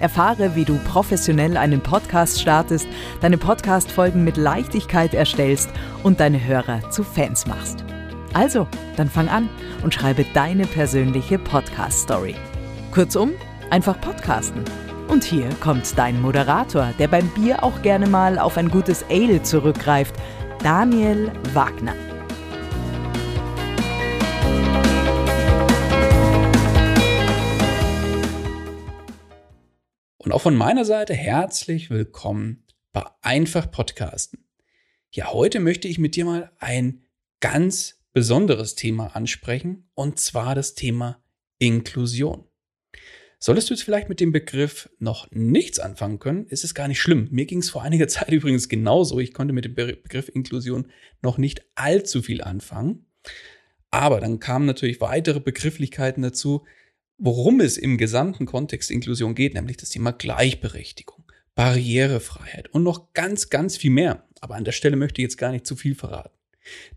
Erfahre, wie du professionell einen Podcast startest, deine Podcast-Folgen mit Leichtigkeit erstellst und deine Hörer zu Fans machst. Also, dann fang an und schreibe deine persönliche Podcast-Story. Kurzum, einfach podcasten. Und hier kommt dein Moderator, der beim Bier auch gerne mal auf ein gutes Ale zurückgreift, Daniel Wagner. Und auch von meiner Seite herzlich willkommen bei Einfach Podcasten. Ja, heute möchte ich mit dir mal ein ganz besonderes Thema ansprechen, und zwar das Thema Inklusion. Solltest du jetzt vielleicht mit dem Begriff noch nichts anfangen können, ist es gar nicht schlimm. Mir ging es vor einiger Zeit übrigens genauso. Ich konnte mit dem Begriff Inklusion noch nicht allzu viel anfangen. Aber dann kamen natürlich weitere Begrifflichkeiten dazu, worum es im gesamten Kontext Inklusion geht, nämlich das Thema Gleichberechtigung, Barrierefreiheit und noch ganz, ganz viel mehr. Aber an der Stelle möchte ich jetzt gar nicht zu viel verraten.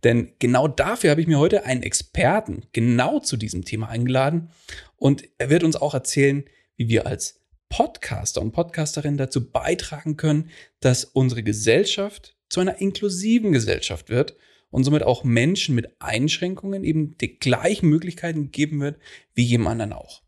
Denn genau dafür habe ich mir heute einen Experten genau zu diesem Thema eingeladen und er wird uns auch erzählen, wie wir als Podcaster und Podcasterin dazu beitragen können, dass unsere Gesellschaft zu einer inklusiven Gesellschaft wird und somit auch Menschen mit Einschränkungen eben die gleichen Möglichkeiten geben wird wie jedem anderen auch.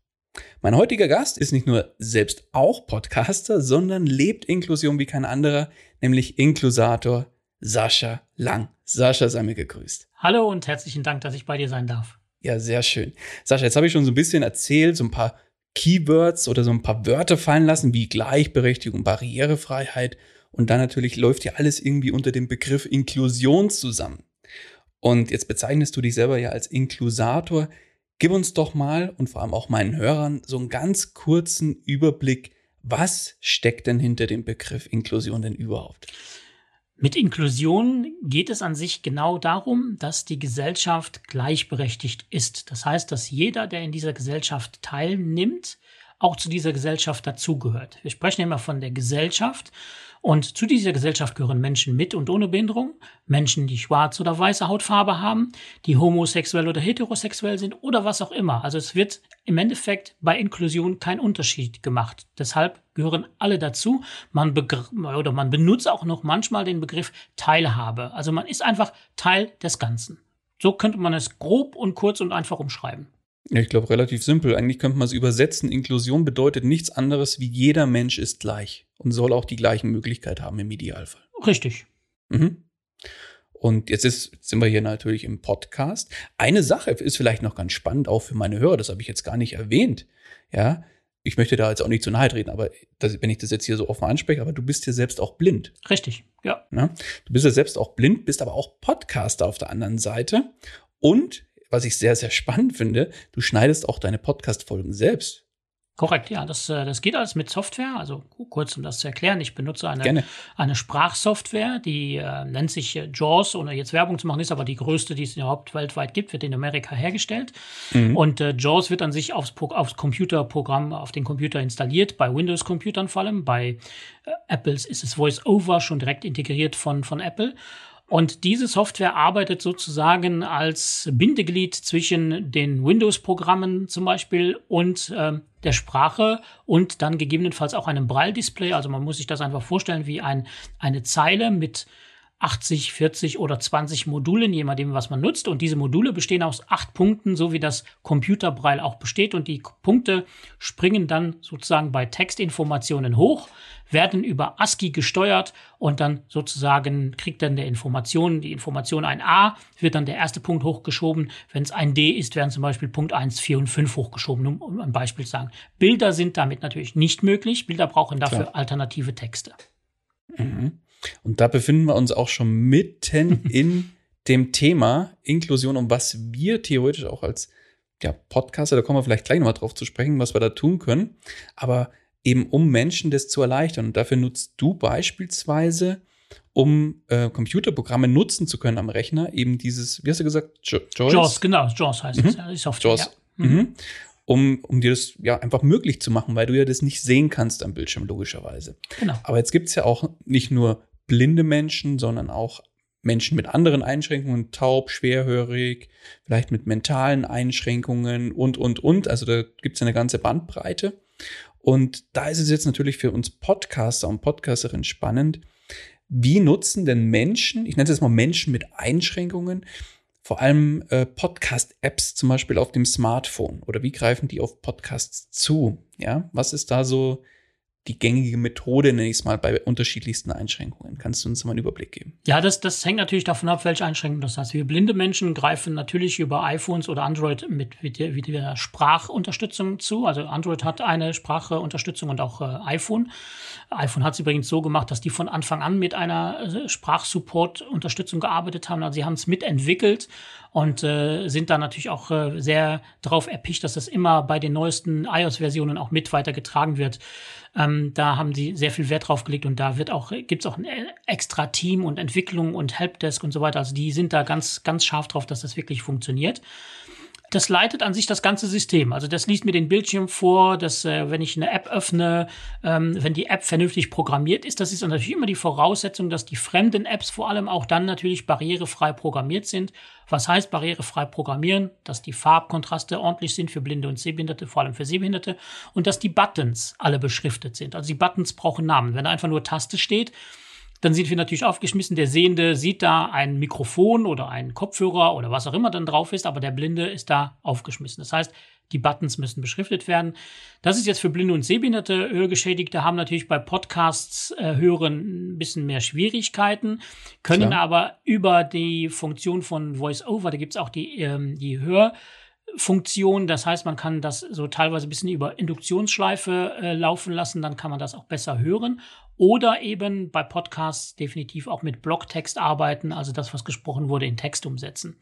Mein heutiger Gast ist nicht nur selbst auch Podcaster, sondern lebt Inklusion wie kein anderer, nämlich Inklusator Sascha Lang. Sascha, sei mir gegrüßt. Hallo und herzlichen Dank, dass ich bei dir sein darf. Ja, sehr schön. Sascha, jetzt habe ich schon so ein bisschen erzählt, so ein paar Keywords oder so ein paar Wörter fallen lassen, wie Gleichberechtigung, Barrierefreiheit. Und dann natürlich läuft ja alles irgendwie unter dem Begriff Inklusion zusammen. Und jetzt bezeichnest du dich selber ja als Inklusator. Gib uns doch mal und vor allem auch meinen Hörern so einen ganz kurzen Überblick. Was steckt denn hinter dem Begriff Inklusion denn überhaupt? Mit Inklusion geht es an sich genau darum, dass die Gesellschaft gleichberechtigt ist. Das heißt, dass jeder, der in dieser Gesellschaft teilnimmt, auch zu dieser Gesellschaft dazugehört. Wir sprechen immer von der Gesellschaft und zu dieser Gesellschaft gehören Menschen mit und ohne Behinderung, Menschen, die schwarze oder weiße Hautfarbe haben, die homosexuell oder heterosexuell sind oder was auch immer. Also es wird im Endeffekt bei Inklusion kein Unterschied gemacht. Deshalb gehören alle dazu. Man oder man benutzt auch noch manchmal den Begriff Teilhabe. Also man ist einfach Teil des Ganzen. So könnte man es grob und kurz und einfach umschreiben. Ich glaube, relativ simpel. Eigentlich könnte man es übersetzen. Inklusion bedeutet nichts anderes wie jeder Mensch ist gleich und soll auch die gleichen Möglichkeiten haben im Idealfall. Richtig. Mhm. Und jetzt ist, sind wir hier natürlich im Podcast. Eine Sache ist vielleicht noch ganz spannend, auch für meine Hörer, das habe ich jetzt gar nicht erwähnt. Ja, ich möchte da jetzt auch nicht zu nahe treten, aber das, wenn ich das jetzt hier so offen anspreche, aber du bist ja selbst auch blind. Richtig, ja. ja. Du bist ja selbst auch blind, bist aber auch Podcaster auf der anderen Seite. Und was ich sehr, sehr spannend finde, du schneidest auch deine Podcast-Folgen selbst. Korrekt, ja, das, äh, das geht alles mit Software. Also kurz, um das zu erklären, ich benutze eine, eine Sprachsoftware, die äh, nennt sich äh, JAWS, ohne jetzt Werbung zu machen, ist aber die größte, die es überhaupt weltweit gibt, wird in Amerika hergestellt. Mhm. Und äh, JAWS wird an sich aufs, aufs Computerprogramm, auf den Computer installiert, bei Windows-Computern vor allem. Bei äh, Apples ist es VoiceOver schon direkt integriert von, von Apple. Und diese Software arbeitet sozusagen als Bindeglied zwischen den Windows-Programmen zum Beispiel und äh, der Sprache und dann gegebenenfalls auch einem Braille-Display. Also man muss sich das einfach vorstellen wie ein, eine Zeile mit 80, 40 oder 20 Modulen, je nachdem, was man nutzt. Und diese Module bestehen aus acht Punkten, so wie das Computerbraille auch besteht. Und die Punkte springen dann sozusagen bei Textinformationen hoch, werden über ASCII gesteuert und dann sozusagen kriegt dann der Information, die Information ein A, wird dann der erste Punkt hochgeschoben. Wenn es ein D ist, werden zum Beispiel Punkt 1, 4 und 5 hochgeschoben, um ein Beispiel zu sagen. Bilder sind damit natürlich nicht möglich. Bilder brauchen dafür Klar. alternative Texte. Mhm. Und da befinden wir uns auch schon mitten in dem Thema Inklusion, um was wir theoretisch auch als ja, Podcaster, da kommen wir vielleicht gleich nochmal drauf zu sprechen, was wir da tun können. Aber eben um Menschen das zu erleichtern. Und dafür nutzt du beispielsweise, um äh, Computerprogramme nutzen zu können am Rechner, eben dieses, wie hast du gesagt, Joyce? JAWS, genau, JAWS heißt mhm. es, ja, die Software. JAWS. Ja. Mhm. mhm. Um, um dir das ja einfach möglich zu machen, weil du ja das nicht sehen kannst am Bildschirm, logischerweise. Genau. Aber jetzt gibt es ja auch nicht nur blinde Menschen, sondern auch Menschen mit anderen Einschränkungen, taub, schwerhörig, vielleicht mit mentalen Einschränkungen und, und, und. Also da gibt es eine ganze Bandbreite. Und da ist es jetzt natürlich für uns Podcaster und Podcasterinnen spannend, wie nutzen denn Menschen, ich nenne es jetzt mal Menschen mit Einschränkungen, vor allem äh, Podcast-Apps zum Beispiel auf dem Smartphone oder wie greifen die auf Podcasts zu? Ja, was ist da so die gängige Methode, nenne ich es mal, bei unterschiedlichsten Einschränkungen. Kannst du uns mal einen Überblick geben? Ja, das, das hängt natürlich davon ab, welche Einschränkungen das heißt. Wir blinde Menschen greifen natürlich über iPhones oder Android mit, mit, der, mit der Sprachunterstützung zu. Also Android hat eine Sprachunterstützung und auch äh, iPhone. iPhone hat es übrigens so gemacht, dass die von Anfang an mit einer äh, Sprachsupport-Unterstützung gearbeitet haben. Also sie haben es mitentwickelt und äh, sind da natürlich auch äh, sehr darauf erpicht, dass das immer bei den neuesten iOS-Versionen auch mit weitergetragen wird. Ähm, da haben sie sehr viel Wert drauf gelegt und da wird auch, gibt es auch ein extra Team und Entwicklung und Helpdesk und so weiter. Also die sind da ganz, ganz scharf drauf, dass das wirklich funktioniert das leitet an sich das ganze System. Also das liest mir den Bildschirm vor, dass äh, wenn ich eine App öffne, ähm, wenn die App vernünftig programmiert ist, das ist natürlich immer die Voraussetzung, dass die fremden Apps vor allem auch dann natürlich barrierefrei programmiert sind. Was heißt barrierefrei programmieren? Dass die Farbkontraste ordentlich sind für Blinde und Sehbehinderte, vor allem für Sehbehinderte, und dass die Buttons alle beschriftet sind. Also die Buttons brauchen Namen. Wenn da einfach nur Taste steht, dann sind wir natürlich aufgeschmissen. Der Sehende sieht da ein Mikrofon oder einen Kopfhörer oder was auch immer dann drauf ist, aber der Blinde ist da aufgeschmissen. Das heißt, die Buttons müssen beschriftet werden. Das ist jetzt für Blinde und Sehbehinderte Hörgeschädigte, haben natürlich bei Podcasts äh, hören ein bisschen mehr Schwierigkeiten, können Klar. aber über die Funktion von VoiceOver, da gibt's auch die, ähm, die Hör- Funktion. Das heißt, man kann das so teilweise ein bisschen über Induktionsschleife äh, laufen lassen, dann kann man das auch besser hören. Oder eben bei Podcasts definitiv auch mit Blocktext arbeiten, also das, was gesprochen wurde, in Text umsetzen.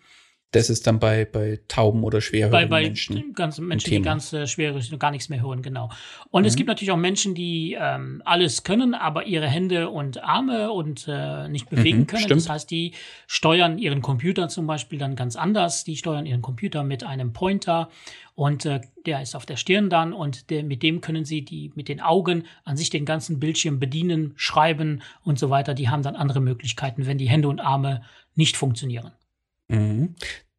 Das ist dann bei, bei tauben oder schwerhörigen bei, bei Menschen. Ganz, Menschen, die ganz äh, schwerhörig und gar nichts mehr hören, genau. Und mhm. es gibt natürlich auch Menschen, die ähm, alles können, aber ihre Hände und Arme und äh, nicht bewegen mhm, können. Stimmt. Das heißt, die steuern ihren Computer zum Beispiel dann ganz anders. Die steuern ihren Computer mit einem Pointer und äh, der ist auf der Stirn dann und der, mit dem können sie die mit den Augen an sich den ganzen Bildschirm bedienen, schreiben und so weiter. Die haben dann andere Möglichkeiten, wenn die Hände und Arme nicht funktionieren. Mhm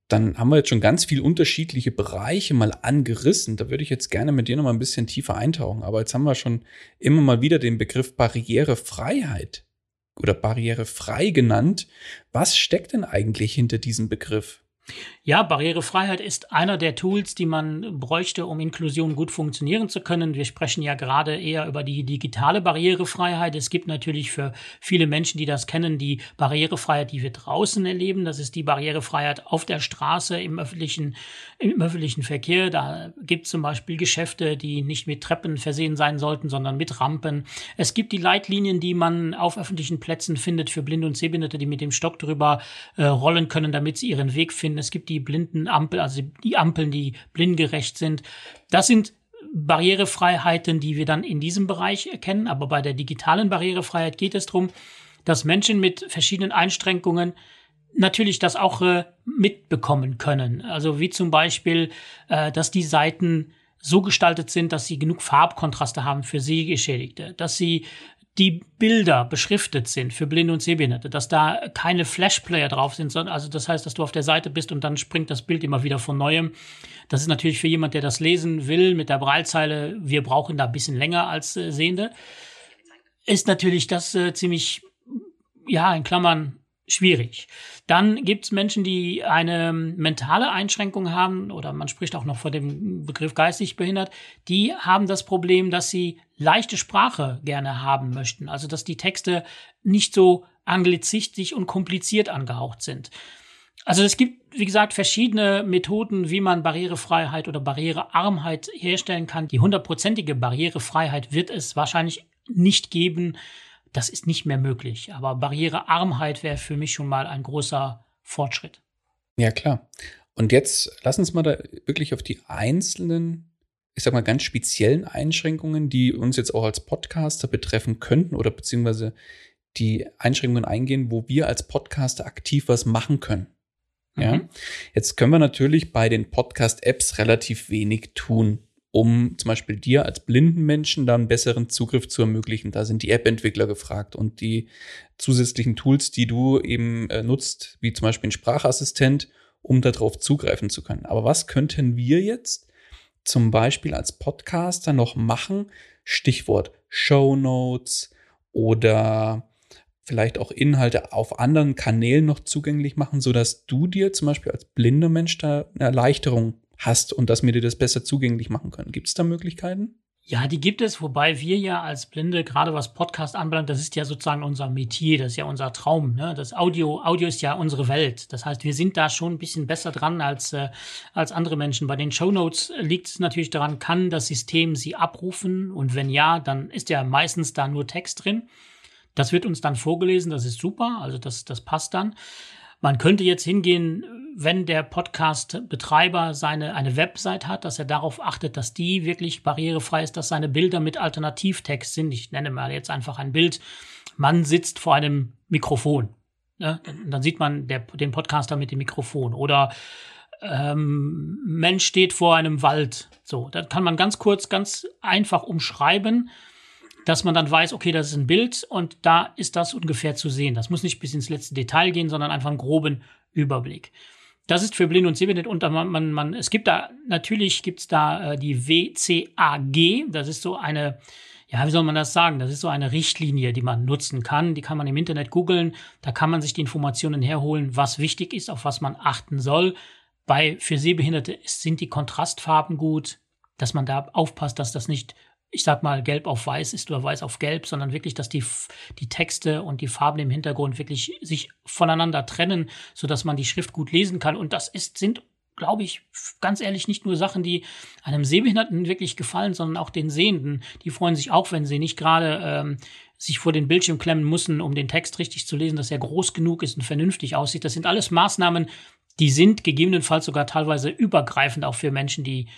dann haben wir jetzt schon ganz viele unterschiedliche Bereiche mal angerissen. Da würde ich jetzt gerne mit dir noch mal ein bisschen tiefer eintauchen. Aber jetzt haben wir schon immer mal wieder den Begriff Barrierefreiheit oder barrierefrei genannt. Was steckt denn eigentlich hinter diesem Begriff? Ja, Barrierefreiheit ist einer der Tools, die man bräuchte, um Inklusion gut funktionieren zu können. Wir sprechen ja gerade eher über die digitale Barrierefreiheit. Es gibt natürlich für viele Menschen, die das kennen, die Barrierefreiheit, die wir draußen erleben. Das ist die Barrierefreiheit auf der Straße, im öffentlichen, im öffentlichen Verkehr. Da gibt es zum Beispiel Geschäfte, die nicht mit Treppen versehen sein sollten, sondern mit Rampen. Es gibt die Leitlinien, die man auf öffentlichen Plätzen findet für Blinde und Sehbehinderte, die mit dem Stock drüber äh, rollen können, damit sie ihren Weg finden. Es gibt die blinden Ampel, also die Ampeln, die blindgerecht sind. Das sind Barrierefreiheiten, die wir dann in diesem Bereich erkennen. Aber bei der digitalen Barrierefreiheit geht es darum, dass Menschen mit verschiedenen Einschränkungen natürlich das auch äh, mitbekommen können. Also wie zum Beispiel, äh, dass die Seiten so gestaltet sind, dass sie genug Farbkontraste haben für Sehgeschädigte, dass sie die Bilder beschriftet sind für Blinde und Sehbehinderte, dass da keine Flashplayer drauf sind, sondern also das heißt, dass du auf der Seite bist und dann springt das Bild immer wieder von neuem. Das ist natürlich für jemand, der das lesen will mit der Breilzeile, wir brauchen da ein bisschen länger als äh, Sehende, ist natürlich das äh, ziemlich, ja, in Klammern schwierig. Dann gibt es Menschen, die eine mentale Einschränkung haben, oder man spricht auch noch vor dem Begriff geistig behindert, die haben das Problem, dass sie leichte Sprache gerne haben möchten. Also dass die Texte nicht so anglizistisch und kompliziert angehaucht sind. Also es gibt, wie gesagt, verschiedene Methoden, wie man Barrierefreiheit oder Barrierearmheit herstellen kann. Die hundertprozentige Barrierefreiheit wird es wahrscheinlich nicht geben, das ist nicht mehr möglich. Aber Barrierearmheit wäre für mich schon mal ein großer Fortschritt. Ja, klar. Und jetzt lass uns mal da wirklich auf die einzelnen, ich sag mal, ganz speziellen Einschränkungen, die uns jetzt auch als Podcaster betreffen könnten oder beziehungsweise die Einschränkungen eingehen, wo wir als Podcaster aktiv was machen können. Ja, mhm. jetzt können wir natürlich bei den Podcast-Apps relativ wenig tun um zum Beispiel dir als blinden Menschen dann besseren Zugriff zu ermöglichen. Da sind die App-Entwickler gefragt und die zusätzlichen Tools, die du eben äh, nutzt, wie zum Beispiel ein Sprachassistent, um darauf zugreifen zu können. Aber was könnten wir jetzt zum Beispiel als Podcaster noch machen? Stichwort Show Notes oder vielleicht auch Inhalte auf anderen Kanälen noch zugänglich machen, sodass du dir zum Beispiel als blinder Mensch da eine Erleichterung hast und dass wir dir das besser zugänglich machen können. Gibt es da Möglichkeiten? Ja, die gibt es, wobei wir ja als Blinde, gerade was Podcast anbelangt, das ist ja sozusagen unser Metier, das ist ja unser Traum. Ne? Das Audio, Audio ist ja unsere Welt. Das heißt, wir sind da schon ein bisschen besser dran als, äh, als andere Menschen. Bei den Show Notes liegt es natürlich daran, kann das System sie abrufen? Und wenn ja, dann ist ja meistens da nur Text drin. Das wird uns dann vorgelesen, das ist super, also das, das passt dann. Man könnte jetzt hingehen, wenn der Podcast-Betreiber seine, eine Website hat, dass er darauf achtet, dass die wirklich barrierefrei ist, dass seine Bilder mit Alternativtext sind. Ich nenne mal jetzt einfach ein Bild. Man sitzt vor einem Mikrofon. Ne? Dann, sieht man der, den Podcaster mit dem Mikrofon. Oder ähm, Mensch steht vor einem Wald. So, dann kann man ganz kurz, ganz einfach umschreiben, dass man dann weiß, okay, das ist ein Bild und da ist das ungefähr zu sehen. Das muss nicht bis ins letzte Detail gehen, sondern einfach einen groben Überblick. Das ist für Blind und Sehbehinderte und man, man, man, es gibt da, natürlich gibt's da äh, die WCAG, das ist so eine, ja, wie soll man das sagen? Das ist so eine Richtlinie, die man nutzen kann. Die kann man im Internet googeln. Da kann man sich die Informationen herholen, was wichtig ist, auf was man achten soll. Bei für Sehbehinderte sind die Kontrastfarben gut, dass man da aufpasst, dass das nicht ich sag mal, gelb auf weiß ist oder weiß auf gelb, sondern wirklich, dass die, die Texte und die Farben im Hintergrund wirklich sich voneinander trennen, sodass man die Schrift gut lesen kann. Und das ist, sind, glaube ich, ganz ehrlich, nicht nur Sachen, die einem Sehbehinderten wirklich gefallen, sondern auch den Sehenden. Die freuen sich auch, wenn sie nicht gerade ähm, sich vor den Bildschirm klemmen müssen, um den Text richtig zu lesen, dass er groß genug ist und vernünftig aussieht. Das sind alles Maßnahmen, die sind gegebenenfalls sogar teilweise übergreifend auch für Menschen, die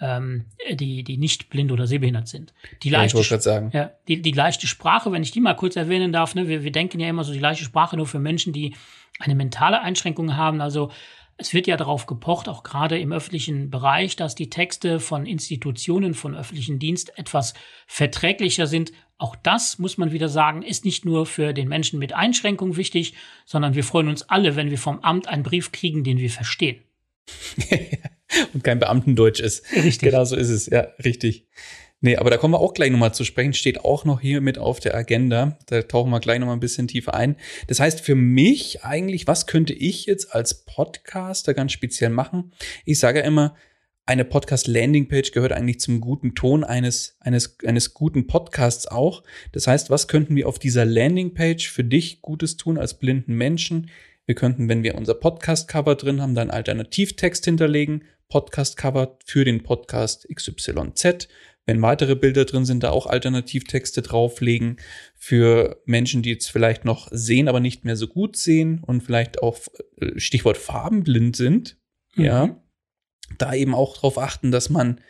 ähm, die, die nicht blind oder sehbehindert sind. Die leichte, ja, sagen. Ja, die, die leichte Sprache, wenn ich die mal kurz erwähnen darf, ne, wir, wir denken ja immer so die leichte Sprache nur für Menschen, die eine mentale Einschränkung haben. Also es wird ja darauf gepocht, auch gerade im öffentlichen Bereich, dass die Texte von Institutionen, von öffentlichen Dienst etwas verträglicher sind. Auch das, muss man wieder sagen, ist nicht nur für den Menschen mit Einschränkung wichtig, sondern wir freuen uns alle, wenn wir vom Amt einen Brief kriegen, den wir verstehen. und kein Beamtendeutsch ist. Richtig. Genau so ist es, ja, richtig. Nee, aber da kommen wir auch gleich nochmal zu sprechen, steht auch noch hier mit auf der Agenda. Da tauchen wir gleich nochmal ein bisschen tiefer ein. Das heißt, für mich eigentlich, was könnte ich jetzt als Podcaster ganz speziell machen? Ich sage ja immer, eine Podcast-Landing-Page gehört eigentlich zum guten Ton eines, eines, eines guten Podcasts auch. Das heißt, was könnten wir auf dieser Landing-Page für dich Gutes tun als blinden Menschen? Wir könnten, wenn wir unser Podcast-Cover drin haben, dann Alternativtext hinterlegen, Podcast-Cover für den Podcast XYZ. Wenn weitere Bilder drin sind, da auch Alternativtexte drauflegen für Menschen, die jetzt vielleicht noch sehen, aber nicht mehr so gut sehen und vielleicht auch äh, Stichwort farbenblind sind. Mhm. Ja, da eben auch darauf achten, dass man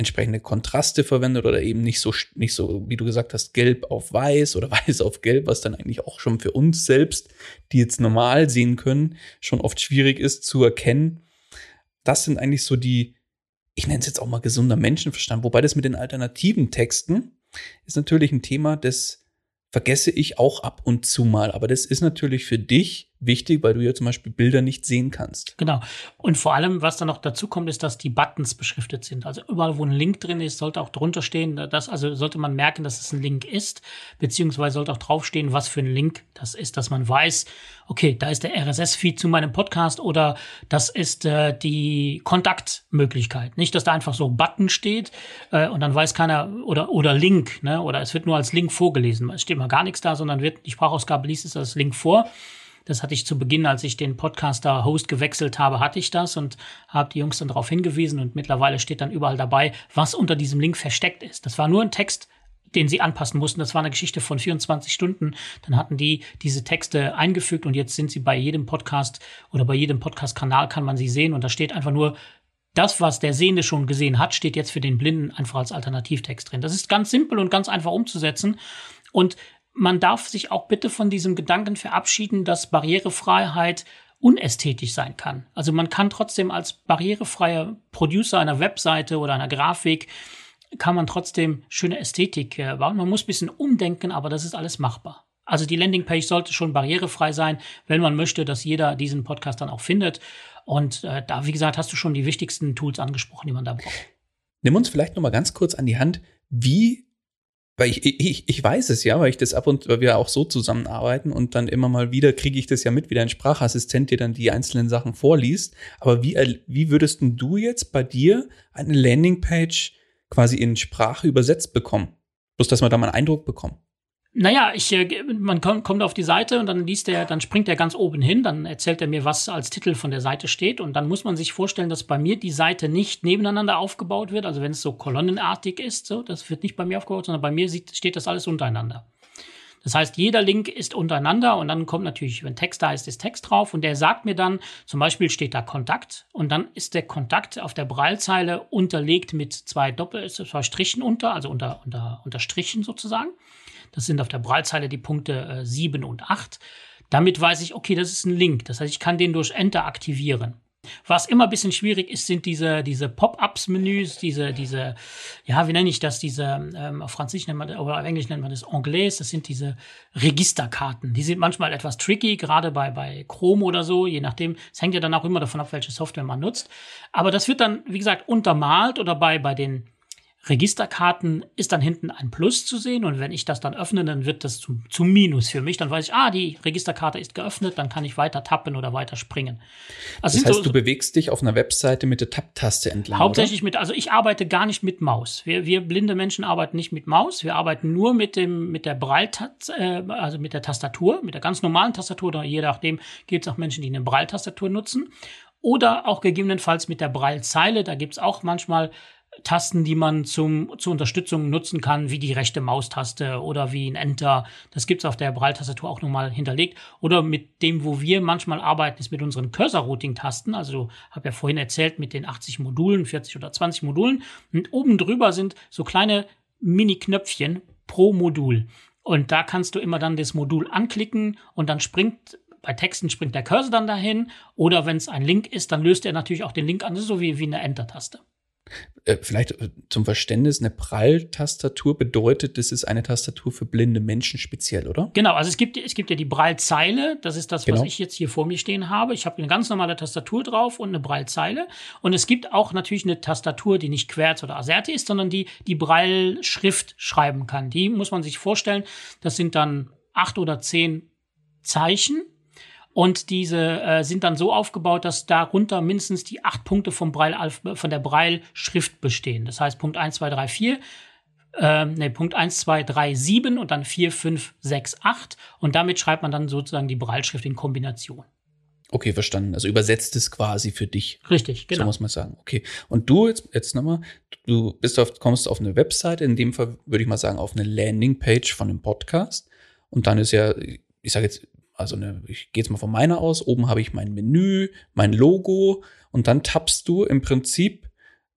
entsprechende Kontraste verwendet oder eben nicht so, nicht so, wie du gesagt hast, gelb auf weiß oder weiß auf gelb, was dann eigentlich auch schon für uns selbst, die jetzt normal sehen können, schon oft schwierig ist zu erkennen. Das sind eigentlich so die, ich nenne es jetzt auch mal gesunder Menschenverstand, wobei das mit den alternativen Texten ist natürlich ein Thema, das vergesse ich auch ab und zu mal. Aber das ist natürlich für dich wichtig, weil du ja zum Beispiel Bilder nicht sehen kannst. Genau. Und vor allem, was da noch dazu kommt, ist, dass die Buttons beschriftet sind. Also überall, wo ein Link drin ist, sollte auch drunter stehen, dass, also sollte man merken, dass es ein Link ist, beziehungsweise sollte auch draufstehen, was für ein Link das ist, dass man weiß, okay, da ist der RSS-Feed zu meinem Podcast oder das ist äh, die Kontaktmöglichkeit. Nicht, dass da einfach so Button steht äh, und dann weiß keiner oder oder Link, ne? Oder es wird nur als Link vorgelesen. Es steht mal gar nichts da, sondern wird die Sprachausgabe liest es als Link vor. Das hatte ich zu Beginn, als ich den Podcaster-Host gewechselt habe, hatte ich das und habe die Jungs dann darauf hingewiesen und mittlerweile steht dann überall dabei, was unter diesem Link versteckt ist. Das war nur ein Text, den sie anpassen mussten. Das war eine Geschichte von 24 Stunden. Dann hatten die diese Texte eingefügt und jetzt sind sie bei jedem Podcast oder bei jedem Podcast-Kanal kann man sie sehen und da steht einfach nur das, was der Sehende schon gesehen hat, steht jetzt für den Blinden einfach als Alternativtext drin. Das ist ganz simpel und ganz einfach umzusetzen. Und man darf sich auch bitte von diesem Gedanken verabschieden, dass Barrierefreiheit unästhetisch sein kann. Also man kann trotzdem als barrierefreier Producer einer Webseite oder einer Grafik kann man trotzdem schöne Ästhetik äh, bauen. Man muss ein bisschen umdenken, aber das ist alles machbar. Also die Landingpage sollte schon barrierefrei sein, wenn man möchte, dass jeder diesen Podcast dann auch findet. Und äh, da, wie gesagt, hast du schon die wichtigsten Tools angesprochen, die man da braucht. Nimm uns vielleicht noch mal ganz kurz an die Hand, wie weil ich, ich, ich weiß es ja, weil ich das ab und weil wir auch so zusammenarbeiten und dann immer mal wieder kriege ich das ja mit, wie dein Sprachassistent dir dann die einzelnen Sachen vorliest. Aber wie, wie würdest du jetzt bei dir eine Landingpage quasi in Sprache übersetzt bekommen? Bloß, dass wir da mal einen Eindruck bekommen. Naja, ich, äh, man kommt auf die Seite und dann liest er, dann springt er ganz oben hin, dann erzählt er mir, was als Titel von der Seite steht und dann muss man sich vorstellen, dass bei mir die Seite nicht nebeneinander aufgebaut wird, also wenn es so kolonnenartig ist, so, das wird nicht bei mir aufgebaut, sondern bei mir sieht, steht das alles untereinander. Das heißt, jeder Link ist untereinander und dann kommt natürlich, wenn Text da ist, ist Text drauf und der sagt mir dann, zum Beispiel steht da Kontakt und dann ist der Kontakt auf der Braillezeile unterlegt mit zwei Doppel, zwei Strichen unter, also unter, unter, unter Strichen sozusagen. Das sind auf der Braillezeile die Punkte äh, 7 und 8. Damit weiß ich, okay, das ist ein Link. Das heißt, ich kann den durch Enter aktivieren. Was immer ein bisschen schwierig ist, sind diese, diese Pop-ups-Menüs, diese, diese, ja, wie nenne ich das, diese, ähm, auf Französisch nennt man, oder auf Englisch nennt man das Anglais, das sind diese Registerkarten. Die sind manchmal etwas tricky, gerade bei, bei Chrome oder so, je nachdem. Es hängt ja dann auch immer davon ab, welche Software man nutzt. Aber das wird dann, wie gesagt, untermalt oder bei, bei den Registerkarten ist dann hinten ein Plus zu sehen und wenn ich das dann öffne, dann wird das zum, zum Minus für mich. Dann weiß ich, ah, die Registerkarte ist geöffnet, dann kann ich weiter tappen oder weiter springen. Also das heißt, so, du bewegst dich auf einer Webseite mit der Tab-Taste entlang. Hauptsächlich oder? mit, also ich arbeite gar nicht mit Maus. Wir, wir blinde Menschen arbeiten nicht mit Maus, wir arbeiten nur mit dem, mit der Braille, äh, also mit der Tastatur, mit der ganz normalen Tastatur, oder je nachdem gibt es auch Menschen, die eine Braille-Tastatur nutzen. Oder auch gegebenenfalls mit der Braillezeile. Da gibt es auch manchmal Tasten, die man zum, zur Unterstützung nutzen kann, wie die rechte Maustaste oder wie ein Enter. Das gibt's auf der Braille-Tastatur auch nochmal hinterlegt. Oder mit dem, wo wir manchmal arbeiten, ist mit unseren Cursor-Routing-Tasten. Also habe ja vorhin erzählt mit den 80 Modulen, 40 oder 20 Modulen. Und oben drüber sind so kleine Mini-Knöpfchen pro Modul. Und da kannst du immer dann das Modul anklicken und dann springt bei Texten springt der Cursor dann dahin. Oder wenn es ein Link ist, dann löst er natürlich auch den Link an, so wie, wie eine Enter-Taste. Äh, vielleicht äh, zum Verständnis, eine Prall-Tastatur bedeutet, das ist eine Tastatur für blinde Menschen speziell, oder? Genau, also es gibt, es gibt ja die Braillezeile, das ist das, genau. was ich jetzt hier vor mir stehen habe. Ich habe eine ganz normale Tastatur drauf und eine Braillezeile. Und es gibt auch natürlich eine Tastatur, die nicht Querz oder Aserte ist, sondern die die Braille-Schrift schreiben kann. Die muss man sich vorstellen, das sind dann acht oder zehn Zeichen und diese äh, sind dann so aufgebaut, dass darunter mindestens die acht Punkte vom Braille, von der Braille-Schrift bestehen. Das heißt Punkt 1, 2, 3, 4, ähm, ne, Punkt 1, 2, 3, 7 und dann 4, 5, 6, 8. Und damit schreibt man dann sozusagen die Braille-Schrift in Kombination. Okay, verstanden. Also übersetzt es quasi für dich. Richtig, genau. So muss man sagen. Okay. Und du jetzt, jetzt nochmal, du bist auf, kommst auf eine Webseite, in dem Fall würde ich mal sagen, auf eine Landingpage von einem Podcast. Und dann ist ja, ich sage jetzt, also eine, ich gehe jetzt mal von meiner aus, oben habe ich mein Menü, mein Logo und dann tappst du im Prinzip,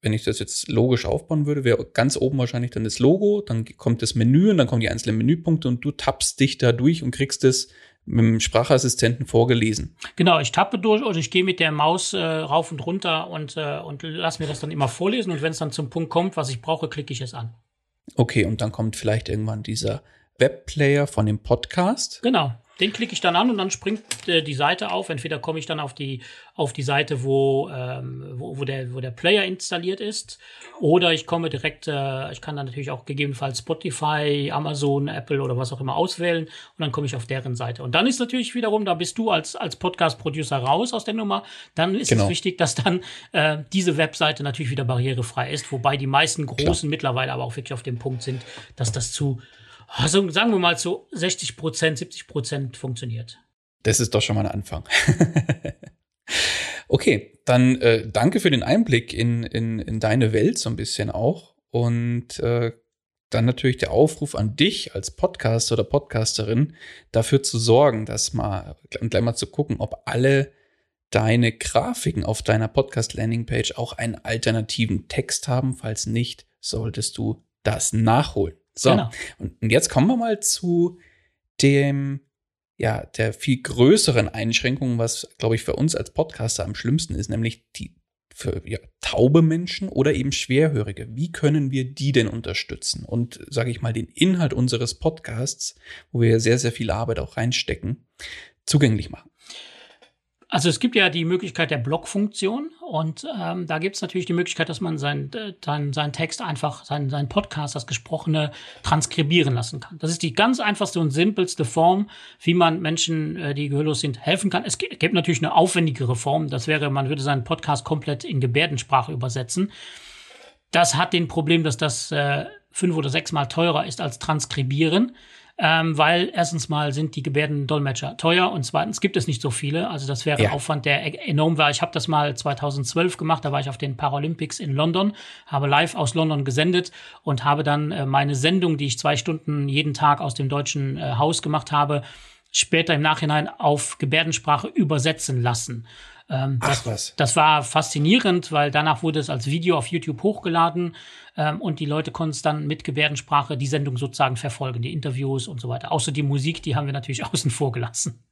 wenn ich das jetzt logisch aufbauen würde, wäre ganz oben wahrscheinlich dann das Logo, dann kommt das Menü und dann kommen die einzelnen Menüpunkte und du tappst dich da durch und kriegst es mit dem Sprachassistenten vorgelesen. Genau, ich tappe durch oder ich gehe mit der Maus äh, rauf und runter und, äh, und lass mir das dann immer vorlesen und wenn es dann zum Punkt kommt, was ich brauche, klicke ich es an. Okay, und dann kommt vielleicht irgendwann dieser Webplayer von dem Podcast. Genau. Den klicke ich dann an und dann springt äh, die Seite auf. Entweder komme ich dann auf die, auf die Seite, wo, ähm, wo, wo, der, wo der Player installiert ist, oder ich komme direkt, äh, ich kann dann natürlich auch gegebenenfalls Spotify, Amazon, Apple oder was auch immer auswählen und dann komme ich auf deren Seite. Und dann ist natürlich wiederum, da bist du als, als Podcast-Producer raus aus der Nummer. Dann ist genau. es wichtig, dass dann äh, diese Webseite natürlich wieder barrierefrei ist, wobei die meisten großen Klar. mittlerweile aber auch wirklich auf dem Punkt sind, dass das zu also sagen wir mal so 60 Prozent, 70 Prozent funktioniert. Das ist doch schon mal ein Anfang. okay, dann äh, danke für den Einblick in, in, in deine Welt so ein bisschen auch. Und äh, dann natürlich der Aufruf an dich als Podcaster oder Podcasterin, dafür zu sorgen, dass mal, gleich mal zu gucken, ob alle deine Grafiken auf deiner Podcast-Landing-Page auch einen alternativen Text haben. Falls nicht, solltest du das nachholen. So, genau. und jetzt kommen wir mal zu dem, ja, der viel größeren Einschränkung, was, glaube ich, für uns als Podcaster am schlimmsten ist, nämlich die für ja, taube Menschen oder eben Schwerhörige. Wie können wir die denn unterstützen? Und sage ich mal, den Inhalt unseres Podcasts, wo wir sehr, sehr viel Arbeit auch reinstecken, zugänglich machen. Also es gibt ja die Möglichkeit der Blog-Funktion und ähm, da gibt es natürlich die Möglichkeit, dass man sein, sein, sein Text einfach, sein, sein Podcast, das Gesprochene, transkribieren lassen kann. Das ist die ganz einfachste und simpelste Form, wie man Menschen, äh, die gehörlos sind, helfen kann. Es gibt natürlich eine aufwendigere Form. Das wäre, man würde seinen Podcast komplett in Gebärdensprache übersetzen. Das hat den Problem, dass das äh, fünf oder sechsmal teurer ist als transkribieren ähm, weil erstens mal sind die Gebärdendolmetscher teuer und zweitens gibt es nicht so viele. Also das wäre ja. Aufwand, der e-, enorm war. Ich habe das mal 2012 gemacht, da war ich auf den Paralympics in London, habe live aus London gesendet und habe dann äh, meine Sendung, die ich zwei Stunden jeden Tag aus dem deutschen äh, Haus gemacht habe, später im Nachhinein auf Gebärdensprache übersetzen lassen. Ähm, Ach, das, was. das war faszinierend, weil danach wurde es als Video auf YouTube hochgeladen ähm, und die Leute konnten es dann mit Gebärdensprache die Sendung sozusagen verfolgen, die Interviews und so weiter. Außer die Musik, die haben wir natürlich außen vor gelassen.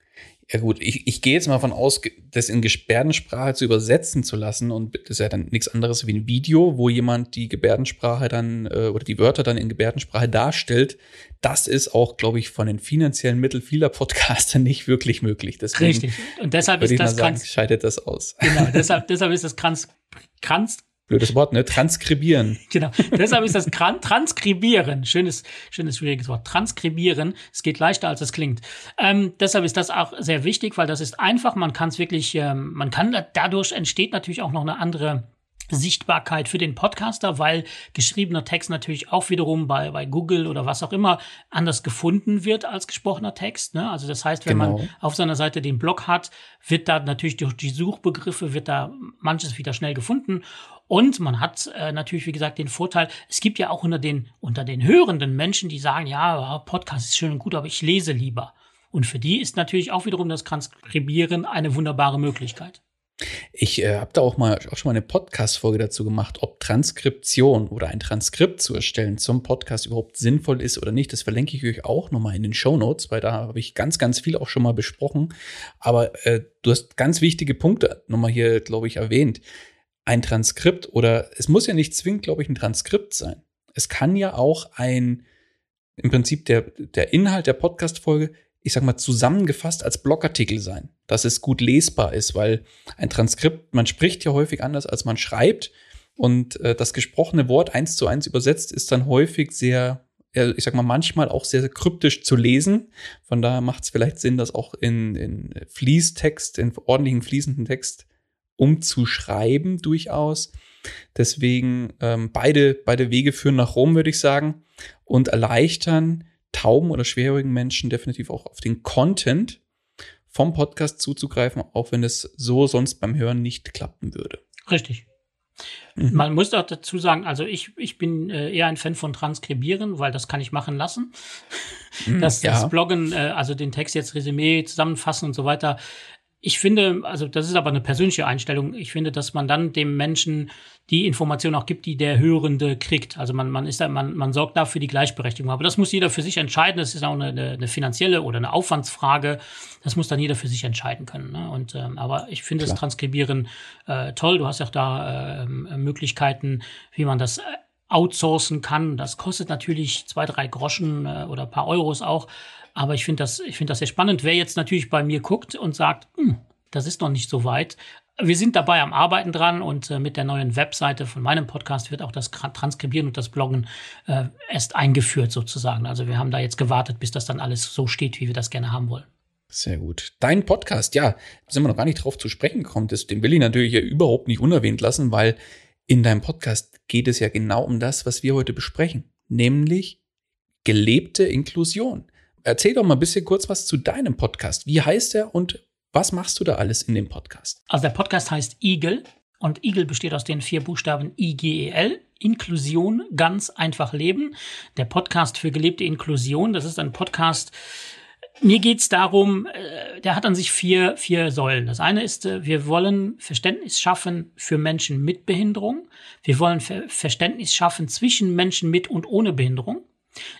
Ja gut, ich, ich gehe jetzt mal von aus, das in Gebärdensprache zu übersetzen zu lassen und das ist ja dann nichts anderes wie ein Video, wo jemand die Gebärdensprache dann äh, oder die Wörter dann in Gebärdensprache darstellt. Das ist auch, glaube ich, von den finanziellen Mitteln vieler Podcaster nicht wirklich möglich. Deswegen Richtig. Und deshalb ist das sagen, scheidet das aus. Genau, deshalb, deshalb ist das Kranz, Kranz, blödes Wort, ne? Transkribieren. genau. Deshalb ist das Transkribieren. Schönes, schönes, schwieriges Wort. Transkribieren. Es geht leichter, als es klingt. Ähm, deshalb ist das auch sehr wichtig, weil das ist einfach. Man kann es wirklich, ähm, man kann, dadurch entsteht natürlich auch noch eine andere Sichtbarkeit für den Podcaster, weil geschriebener Text natürlich auch wiederum bei, bei Google oder was auch immer anders gefunden wird als gesprochener Text. Ne? Also das heißt, wenn genau. man auf seiner Seite den Blog hat, wird da natürlich durch die Suchbegriffe wird da manches wieder schnell gefunden. Und man hat äh, natürlich, wie gesagt, den Vorteil, es gibt ja auch unter den, unter den hörenden Menschen, die sagen, ja, Podcast ist schön und gut, aber ich lese lieber. Und für die ist natürlich auch wiederum das Transkribieren eine wunderbare Möglichkeit. Ich äh, habe da auch mal auch schon mal eine Podcast-Folge dazu gemacht, ob Transkription oder ein Transkript zu erstellen zum Podcast überhaupt sinnvoll ist oder nicht. Das verlinke ich euch auch nochmal in den Show Notes, weil da habe ich ganz, ganz viel auch schon mal besprochen. Aber äh, du hast ganz wichtige Punkte nochmal hier, glaube ich, erwähnt ein Transkript oder es muss ja nicht zwingend, glaube ich, ein Transkript sein. Es kann ja auch ein, im Prinzip der, der Inhalt der Podcast-Folge, ich sag mal, zusammengefasst als Blogartikel sein, dass es gut lesbar ist, weil ein Transkript, man spricht ja häufig anders, als man schreibt. Und äh, das gesprochene Wort eins zu eins übersetzt ist dann häufig sehr, ich sag mal, manchmal auch sehr, sehr kryptisch zu lesen. Von daher macht es vielleicht Sinn, das auch in, in Fließtext, in ordentlichen fließenden Text umzuschreiben durchaus. Deswegen ähm, beide, beide Wege führen nach Rom, würde ich sagen, und erleichtern tauben oder schwerhörigen Menschen definitiv auch auf den Content vom Podcast zuzugreifen, auch wenn es so sonst beim Hören nicht klappen würde. Richtig. Mhm. Man muss auch dazu sagen, also ich, ich bin äh, eher ein Fan von Transkribieren, weil das kann ich machen lassen. Mhm, das, ja. das Bloggen, äh, also den Text jetzt Resümee zusammenfassen und so weiter, ich finde, also das ist aber eine persönliche Einstellung. Ich finde, dass man dann dem Menschen die Information auch gibt, die der Hörende kriegt. Also man, man ist da, man, man sorgt da für die Gleichberechtigung. Aber das muss jeder für sich entscheiden. Das ist auch eine, eine finanzielle oder eine Aufwandsfrage. Das muss dann jeder für sich entscheiden können. Ne? Und ähm, aber ich finde Klar. das Transkribieren äh, toll. Du hast ja auch da äh, Möglichkeiten, wie man das äh, outsourcen kann. Das kostet natürlich zwei, drei Groschen äh, oder paar Euros auch. Aber ich finde das, ich finde das sehr spannend. Wer jetzt natürlich bei mir guckt und sagt, hm, das ist noch nicht so weit. Wir sind dabei am Arbeiten dran und äh, mit der neuen Webseite von meinem Podcast wird auch das Transkribieren und das Bloggen äh, erst eingeführt sozusagen. Also wir haben da jetzt gewartet, bis das dann alles so steht, wie wir das gerne haben wollen. Sehr gut. Dein Podcast, ja, sind wir noch gar nicht drauf zu sprechen gekommen. Das, den will ich natürlich ja überhaupt nicht unerwähnt lassen, weil in deinem Podcast geht es ja genau um das, was wir heute besprechen, nämlich gelebte Inklusion. Erzähl doch mal ein bisschen kurz was zu deinem Podcast. Wie heißt er und was machst du da alles in dem Podcast? Also der Podcast heißt Eagle und Eagle besteht aus den vier Buchstaben IGEL. Inklusion, ganz einfach leben. Der Podcast für gelebte Inklusion, das ist ein Podcast, mir geht's darum, äh, der hat an sich vier, vier Säulen. Das eine ist, äh, wir wollen Verständnis schaffen für Menschen mit Behinderung. Wir wollen Ver Verständnis schaffen zwischen Menschen mit und ohne Behinderung.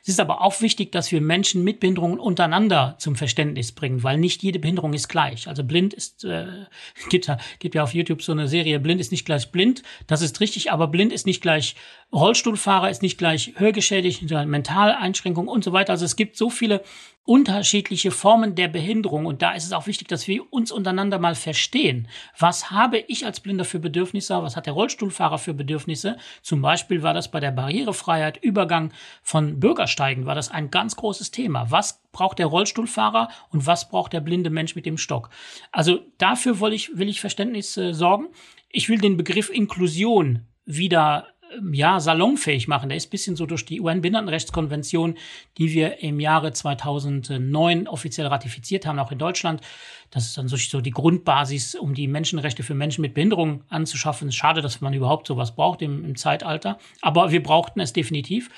Es ist aber auch wichtig, dass wir Menschen mit Behinderungen untereinander zum Verständnis bringen, weil nicht jede Behinderung ist gleich. Also blind ist, äh, gibt, ja, gibt ja auf YouTube so eine Serie, blind ist nicht gleich blind. Das ist richtig, aber blind ist nicht gleich Rollstuhlfahrer, ist nicht gleich hörgeschädigt, Mentaleinschränkung und so weiter. Also es gibt so viele unterschiedliche Formen der Behinderung. Und da ist es auch wichtig, dass wir uns untereinander mal verstehen. Was habe ich als Blinder für Bedürfnisse? Was hat der Rollstuhlfahrer für Bedürfnisse? Zum Beispiel war das bei der Barrierefreiheit, Übergang von Bürgersteigen, war das ein ganz großes Thema. Was braucht der Rollstuhlfahrer und was braucht der blinde Mensch mit dem Stock? Also dafür will ich, will ich Verständnis äh, sorgen. Ich will den Begriff Inklusion wieder ja, salonfähig machen. Der ist bisschen so durch die UN-Behindertenrechtskonvention, die wir im Jahre 2009 offiziell ratifiziert haben, auch in Deutschland. Das ist dann so die Grundbasis, um die Menschenrechte für Menschen mit Behinderung anzuschaffen. Schade, dass man überhaupt sowas braucht im, im Zeitalter. Aber wir brauchten es definitiv.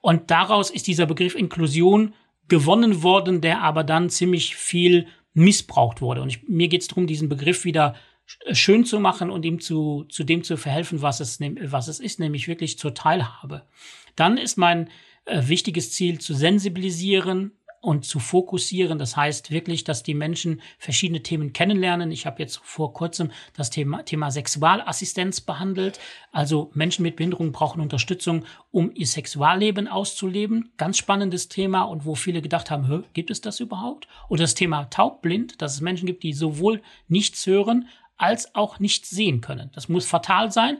Und daraus ist dieser Begriff Inklusion gewonnen worden, der aber dann ziemlich viel missbraucht wurde. Und ich, mir geht es darum, diesen Begriff wieder schön zu machen und ihm zu, zu dem zu verhelfen, was es, was es ist, nämlich wirklich zur Teilhabe. Dann ist mein äh, wichtiges Ziel zu sensibilisieren und zu fokussieren. Das heißt wirklich, dass die Menschen verschiedene Themen kennenlernen. Ich habe jetzt vor kurzem das Thema, Thema Sexualassistenz behandelt. Also Menschen mit Behinderung brauchen Unterstützung, um ihr Sexualleben auszuleben. Ganz spannendes Thema und wo viele gedacht haben, gibt es das überhaupt? Oder das Thema taubblind, dass es Menschen gibt, die sowohl nichts hören als auch nicht sehen können. Das muss fatal sein.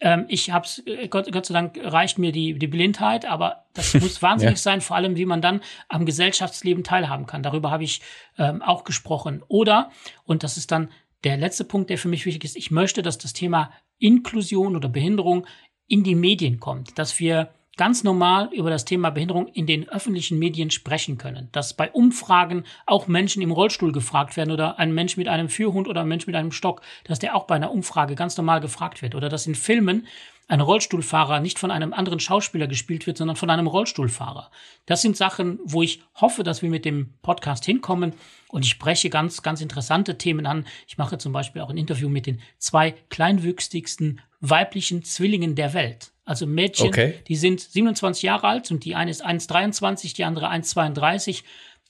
Ähm, ich hab's, äh, Gott, Gott sei Dank reicht mir die, die Blindheit, aber das muss wahnsinnig ja. sein, vor allem wie man dann am Gesellschaftsleben teilhaben kann. Darüber habe ich ähm, auch gesprochen. Oder, und das ist dann der letzte Punkt, der für mich wichtig ist, ich möchte, dass das Thema Inklusion oder Behinderung in die Medien kommt, dass wir ganz normal über das Thema Behinderung in den öffentlichen Medien sprechen können. Dass bei Umfragen auch Menschen im Rollstuhl gefragt werden oder ein Mensch mit einem Führhund oder ein Mensch mit einem Stock, dass der auch bei einer Umfrage ganz normal gefragt wird. Oder dass in Filmen ein Rollstuhlfahrer nicht von einem anderen Schauspieler gespielt wird, sondern von einem Rollstuhlfahrer. Das sind Sachen, wo ich hoffe, dass wir mit dem Podcast hinkommen. Und ich spreche ganz, ganz interessante Themen an. Ich mache zum Beispiel auch ein Interview mit den zwei kleinwüchsigsten weiblichen Zwillingen der Welt. Also Mädchen, okay. die sind 27 Jahre alt und die eine ist 1,23, die andere 1,32.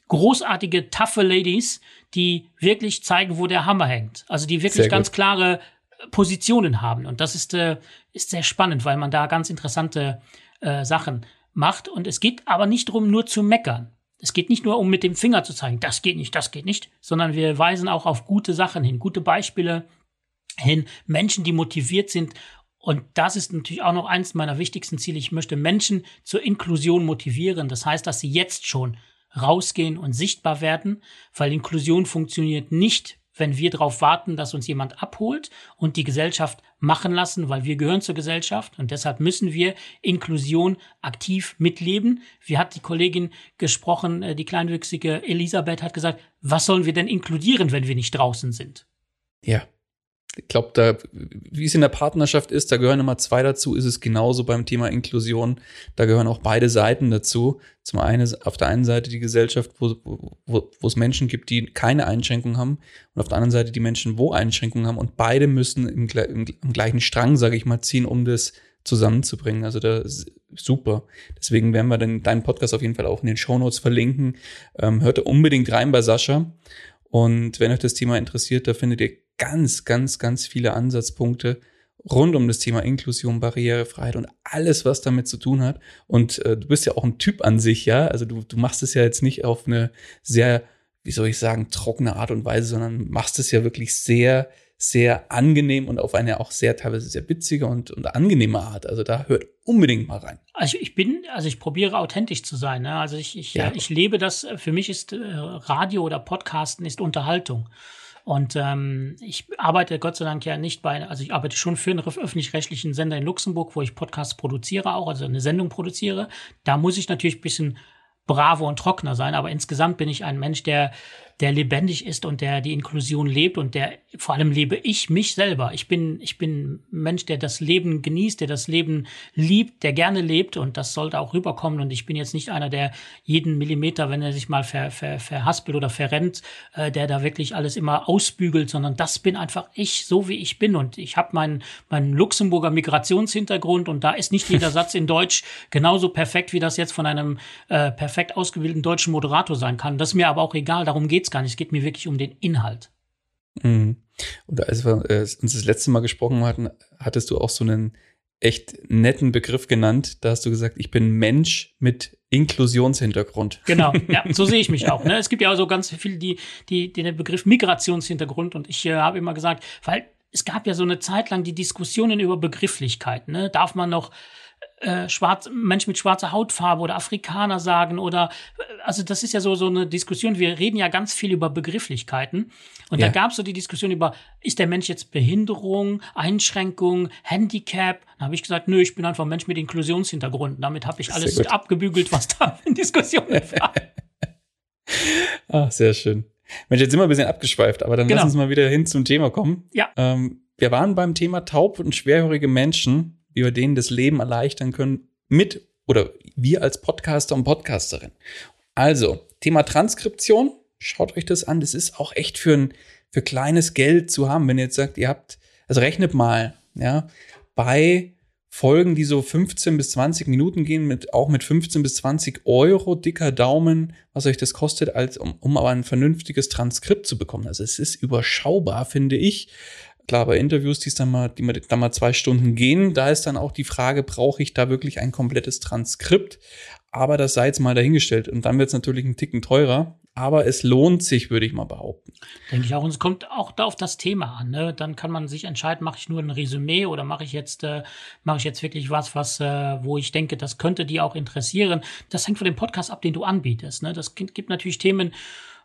Großartige, taffe Ladies, die wirklich zeigen, wo der Hammer hängt. Also die wirklich ganz klare Positionen haben. Und das ist, äh, ist sehr spannend, weil man da ganz interessante äh, Sachen macht. Und es geht aber nicht darum, nur zu meckern. Es geht nicht nur um mit dem Finger zu zeigen, das geht nicht, das geht nicht, sondern wir weisen auch auf gute Sachen hin, gute Beispiele hin, Menschen, die motiviert sind. Und das ist natürlich auch noch eins meiner wichtigsten Ziele. Ich möchte Menschen zur Inklusion motivieren. Das heißt, dass sie jetzt schon rausgehen und sichtbar werden, weil Inklusion funktioniert nicht, wenn wir darauf warten, dass uns jemand abholt und die Gesellschaft machen lassen, weil wir gehören zur Gesellschaft und deshalb müssen wir Inklusion aktiv mitleben. Wie hat die Kollegin gesprochen, äh, die kleinwüchsige Elisabeth hat gesagt, was sollen wir denn inkludieren, wenn wir nicht draußen sind? Ja, ich glaube, da, wie es in der Partnerschaft ist, da gehören immer zwei dazu, ist es genauso beim Thema Inklusion. Da gehören auch beide Seiten dazu. Zum einen auf der einen Seite die Gesellschaft, wo, wo, wo es Menschen gibt, die keine Einschränkungen haben, und auf der anderen Seite die Menschen, wo Einschränkungen haben. Und beide müssen im, im, im gleichen Strang, sage ich mal, ziehen, um das zusammenzubringen. Also da super. Deswegen werden wir dann deinen Podcast auf jeden Fall auch in den Shownotes verlinken. Ähm, hört unbedingt rein bei Sascha. Und wenn euch das Thema interessiert, da findet ihr ganz, ganz, ganz viele Ansatzpunkte rund um das Thema Inklusion, Barrierefreiheit und alles, was damit zu tun hat. Und äh, du bist ja auch ein Typ an sich, ja. Also du, du machst es ja jetzt nicht auf eine sehr, wie soll ich sagen, trockene Art und Weise, sondern machst es ja wirklich sehr, sehr angenehm und auf eine auch sehr teilweise sehr witzige und, und angenehme Art. Also da hört unbedingt mal rein. Also ich bin, also ich probiere authentisch zu sein. Ne? Also ich, ich, ja. ich lebe das, für mich ist äh, Radio oder Podcasten ist Unterhaltung. Und ähm, ich arbeite Gott sei Dank ja nicht bei, also ich arbeite schon für einen öffentlich-rechtlichen Sender in Luxemburg, wo ich Podcasts produziere auch, also eine Sendung produziere. Da muss ich natürlich ein bisschen bravo und trockener sein, aber insgesamt bin ich ein Mensch, der der lebendig ist und der die Inklusion lebt und der vor allem lebe ich mich selber. Ich bin ich bin ein Mensch, der das Leben genießt, der das Leben liebt, der gerne lebt und das sollte auch rüberkommen und ich bin jetzt nicht einer, der jeden Millimeter, wenn er sich mal ver, ver, verhaspelt oder verrennt, äh, der da wirklich alles immer ausbügelt, sondern das bin einfach ich, so wie ich bin und ich habe meinen meinen Luxemburger Migrationshintergrund und da ist nicht jeder Satz in Deutsch genauso perfekt, wie das jetzt von einem äh, perfekt ausgebildeten deutschen Moderator sein kann. Das ist mir aber auch egal, darum geht's es gar nicht. Es geht mir wirklich um den Inhalt. Mhm. Und als wir äh, uns das letzte Mal gesprochen hatten, hattest du auch so einen echt netten Begriff genannt. Da hast du gesagt, ich bin Mensch mit Inklusionshintergrund. Genau, ja, so sehe ich mich auch. Ne? Es gibt ja auch so ganz viel die, die, die den Begriff Migrationshintergrund und ich äh, habe immer gesagt, weil es gab ja so eine Zeit lang die Diskussionen über Begrifflichkeiten. Ne? Darf man noch äh, schwarz, Mensch mit schwarzer Hautfarbe oder Afrikaner sagen oder also das ist ja so so eine Diskussion. Wir reden ja ganz viel über Begrifflichkeiten und ja. da gab es so die Diskussion über ist der Mensch jetzt Behinderung, Einschränkung, Handicap? Da habe ich gesagt, nö, ich bin einfach ein Mensch mit Inklusionshintergrund. Damit habe ich alles abgebügelt, was da in Diskussionen war. Ach, sehr schön. Mensch, jetzt sind wir ein bisschen abgeschweift, aber dann genau. lass uns mal wieder hin zum Thema kommen. Ja. Ähm, wir waren beim Thema taub und schwerhörige Menschen wie wir denen das Leben erleichtern können mit oder wir als Podcaster und Podcasterin. Also, Thema Transkription, schaut euch das an. Das ist auch echt für ein für kleines Geld zu haben, wenn ihr jetzt sagt, ihr habt, also rechnet mal, ja, bei Folgen, die so 15 bis 20 Minuten gehen, mit, auch mit 15 bis 20 Euro, dicker Daumen, was euch das kostet, als, um, um aber ein vernünftiges Transkript zu bekommen. Also es ist überschaubar, finde ich. Klar, bei Interviews, die dann mal, die dann mal zwei Stunden gehen, da ist dann auch die Frage, brauche ich da wirklich ein komplettes Transkript? Aber das sei jetzt mal dahingestellt. Und dann wird es natürlich ein Ticken teurer. Aber es lohnt sich, würde ich mal behaupten. Denke ich auch. Und es kommt auch da auf das Thema an. Ne? Dann kann man sich entscheiden, mache ich nur ein Resümee oder mache ich jetzt, äh, mache ich jetzt wirklich was, was, äh, wo ich denke, das könnte die auch interessieren. Das hängt von dem Podcast ab, den du anbietest. Ne? Das gibt natürlich Themen,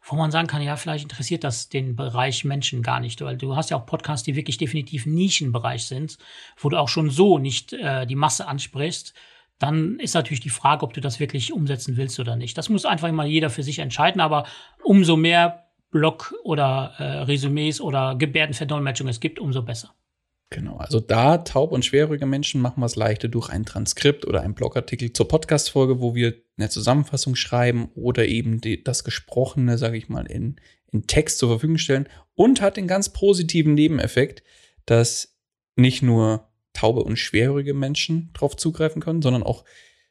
wo man sagen kann, ja, vielleicht interessiert das den Bereich Menschen gar nicht, weil du hast ja auch Podcasts, die wirklich definitiv Nischenbereich sind, wo du auch schon so nicht äh, die Masse ansprichst. Dann ist natürlich die Frage, ob du das wirklich umsetzen willst oder nicht. Das muss einfach mal jeder für sich entscheiden, aber umso mehr Blog oder äh, Resümees oder Gebärdenverdolmetschung es gibt, umso besser. Genau, also da taub und schwerhörige Menschen machen wir es leichter durch ein Transkript oder einen Blogartikel zur Podcast-Folge, wo wir eine Zusammenfassung schreiben oder eben die, das Gesprochene, sage ich mal, in, in Text zur Verfügung stellen. Und hat den ganz positiven Nebeneffekt, dass nicht nur taube und schwerhörige Menschen drauf zugreifen können, sondern auch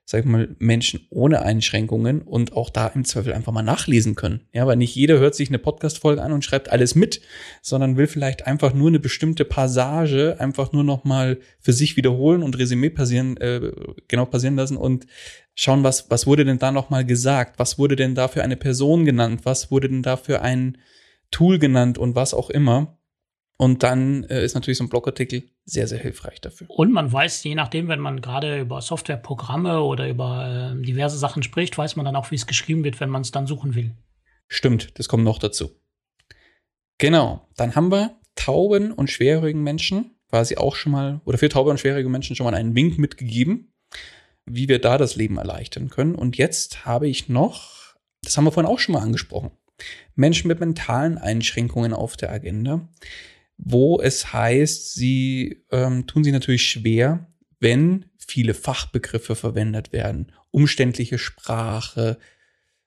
sag mal, Menschen ohne Einschränkungen und auch da im Zweifel einfach mal nachlesen können. Ja, weil nicht jeder hört sich eine Podcast-Folge an und schreibt alles mit, sondern will vielleicht einfach nur eine bestimmte Passage einfach nur noch mal für sich wiederholen und Resümee passieren, äh, genau passieren lassen und schauen, was, was wurde denn da noch mal gesagt? Was wurde denn da für eine Person genannt? Was wurde denn da für ein Tool genannt und was auch immer? Und dann äh, ist natürlich so ein Blogartikel sehr, sehr hilfreich dafür. Und man weiß, je nachdem, wenn man gerade über Softwareprogramme oder über äh, diverse Sachen spricht, weiß man dann auch, wie es geschrieben wird, wenn man es dann suchen will. Stimmt, das kommt noch dazu. Genau, dann haben wir tauben und schwerhörigen Menschen quasi auch schon mal, oder für taube und schwerhörige Menschen schon mal einen Wink mitgegeben, wie wir da das Leben erleichtern können. Und jetzt habe ich noch, das haben wir vorhin auch schon mal angesprochen, Menschen mit mentalen Einschränkungen auf der Agenda wo es heißt, sie ähm, tun sie natürlich schwer, wenn viele Fachbegriffe verwendet werden, umständliche Sprache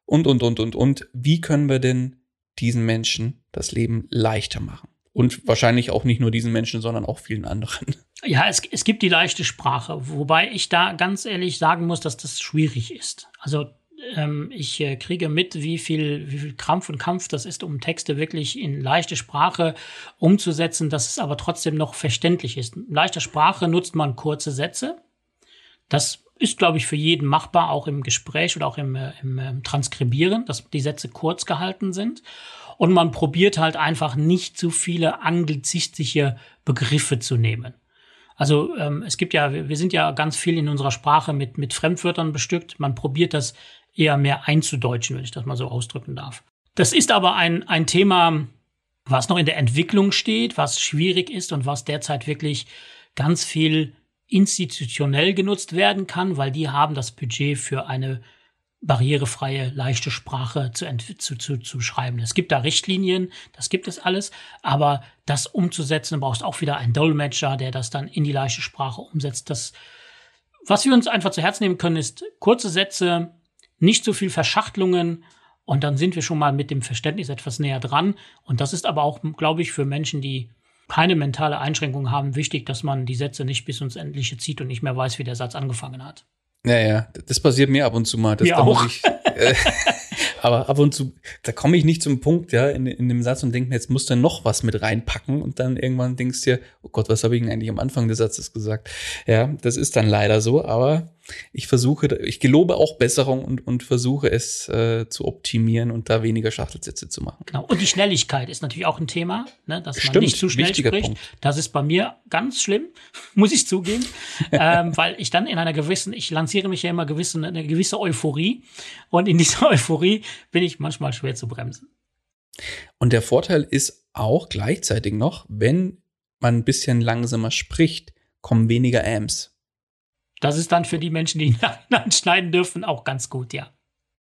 und, und, und, und, und. Wie können wir denn diesen Menschen das Leben leichter machen? Und wahrscheinlich auch nicht nur diesen Menschen, sondern auch vielen anderen. Ja, es, es gibt die leichte Sprache, wobei ich da ganz ehrlich sagen muss, dass das schwierig ist. Also ähm, ich äh, kriege mit, wie viel, wie viel Krampf und Kampf das ist, um Texte wirklich in leichte Sprache umzusetzen, dass es aber trotzdem noch verständlich ist. In leichter Sprache nutzt man kurze Sätze. Das ist, glaube ich, für jeden machbar, auch im Gespräch oder auch im, äh, im, ähm, Transkribieren, dass die Sätze kurz gehalten sind. Und man probiert halt einfach nicht zu viele anglizistische Begriffe zu nehmen. Also ähm, es gibt ja, wir sind ja ganz viel in unserer Sprache mit, mit Fremdwörtern bestückt. Man probiert das eher mehr einzudeutschen, wenn ich das mal so ausdrücken darf. Das ist aber ein, ein Thema, was noch in der Entwicklung steht, was schwierig ist und was derzeit wirklich ganz viel institutionell genutzt werden kann, weil die haben das Budget für eine barrierefreie, leichte Sprache zu, zu, zu, zu schreiben. Es gibt da Richtlinien, das gibt es alles, aber das umzusetzen, brauchst auch wieder einen Dolmetscher, der das dann in die leichte Sprache umsetzt. Das, was wir uns einfach zu Herzen nehmen können, ist kurze Sätze, nicht so viel Verschachtelungen und dann sind wir schon mal mit dem Verständnis etwas näher dran. Und das ist aber auch, glaube ich, für Menschen, die keine mentale Einschränkung haben, wichtig, dass man die Sätze nicht bis ins Endliche zieht und nicht mehr weiß, wie der Satz angefangen hat. Ja, ja, das passiert mir ab und zu mal. Das, mir auch. Ich, äh, aber ab und zu, da komme ich nicht zum Punkt, ja, in, in dem Satz und denke mir, jetzt musst du noch was mit reinpacken und dann irgendwann denkst du dir, oh Gott, was habe ich denn eigentlich am Anfang des Satzes gesagt? Ja, das ist dann leider so, aber ich versuche, ich gelobe auch Besserung und, und versuche es äh, zu optimieren und da weniger Schachtelsätze zu machen. Genau. Und die Schnelligkeit ist natürlich auch ein Thema, ne, dass Stimmt, man nicht zu schnell spricht. Punkt. Das ist bei mir ganz schlimm, muss ich zugeben, ähm, weil ich dann in einer gewissen, ich lanciere mich ja immer gewissen, eine gewisse Euphorie und in dieser Euphorie bin ich manchmal schwer zu bremsen. Und der Vorteil ist auch gleichzeitig noch, wenn man ein bisschen langsamer spricht, kommen weniger Amps. Das ist dann für die Menschen, die schneiden dürfen, auch ganz gut, ja.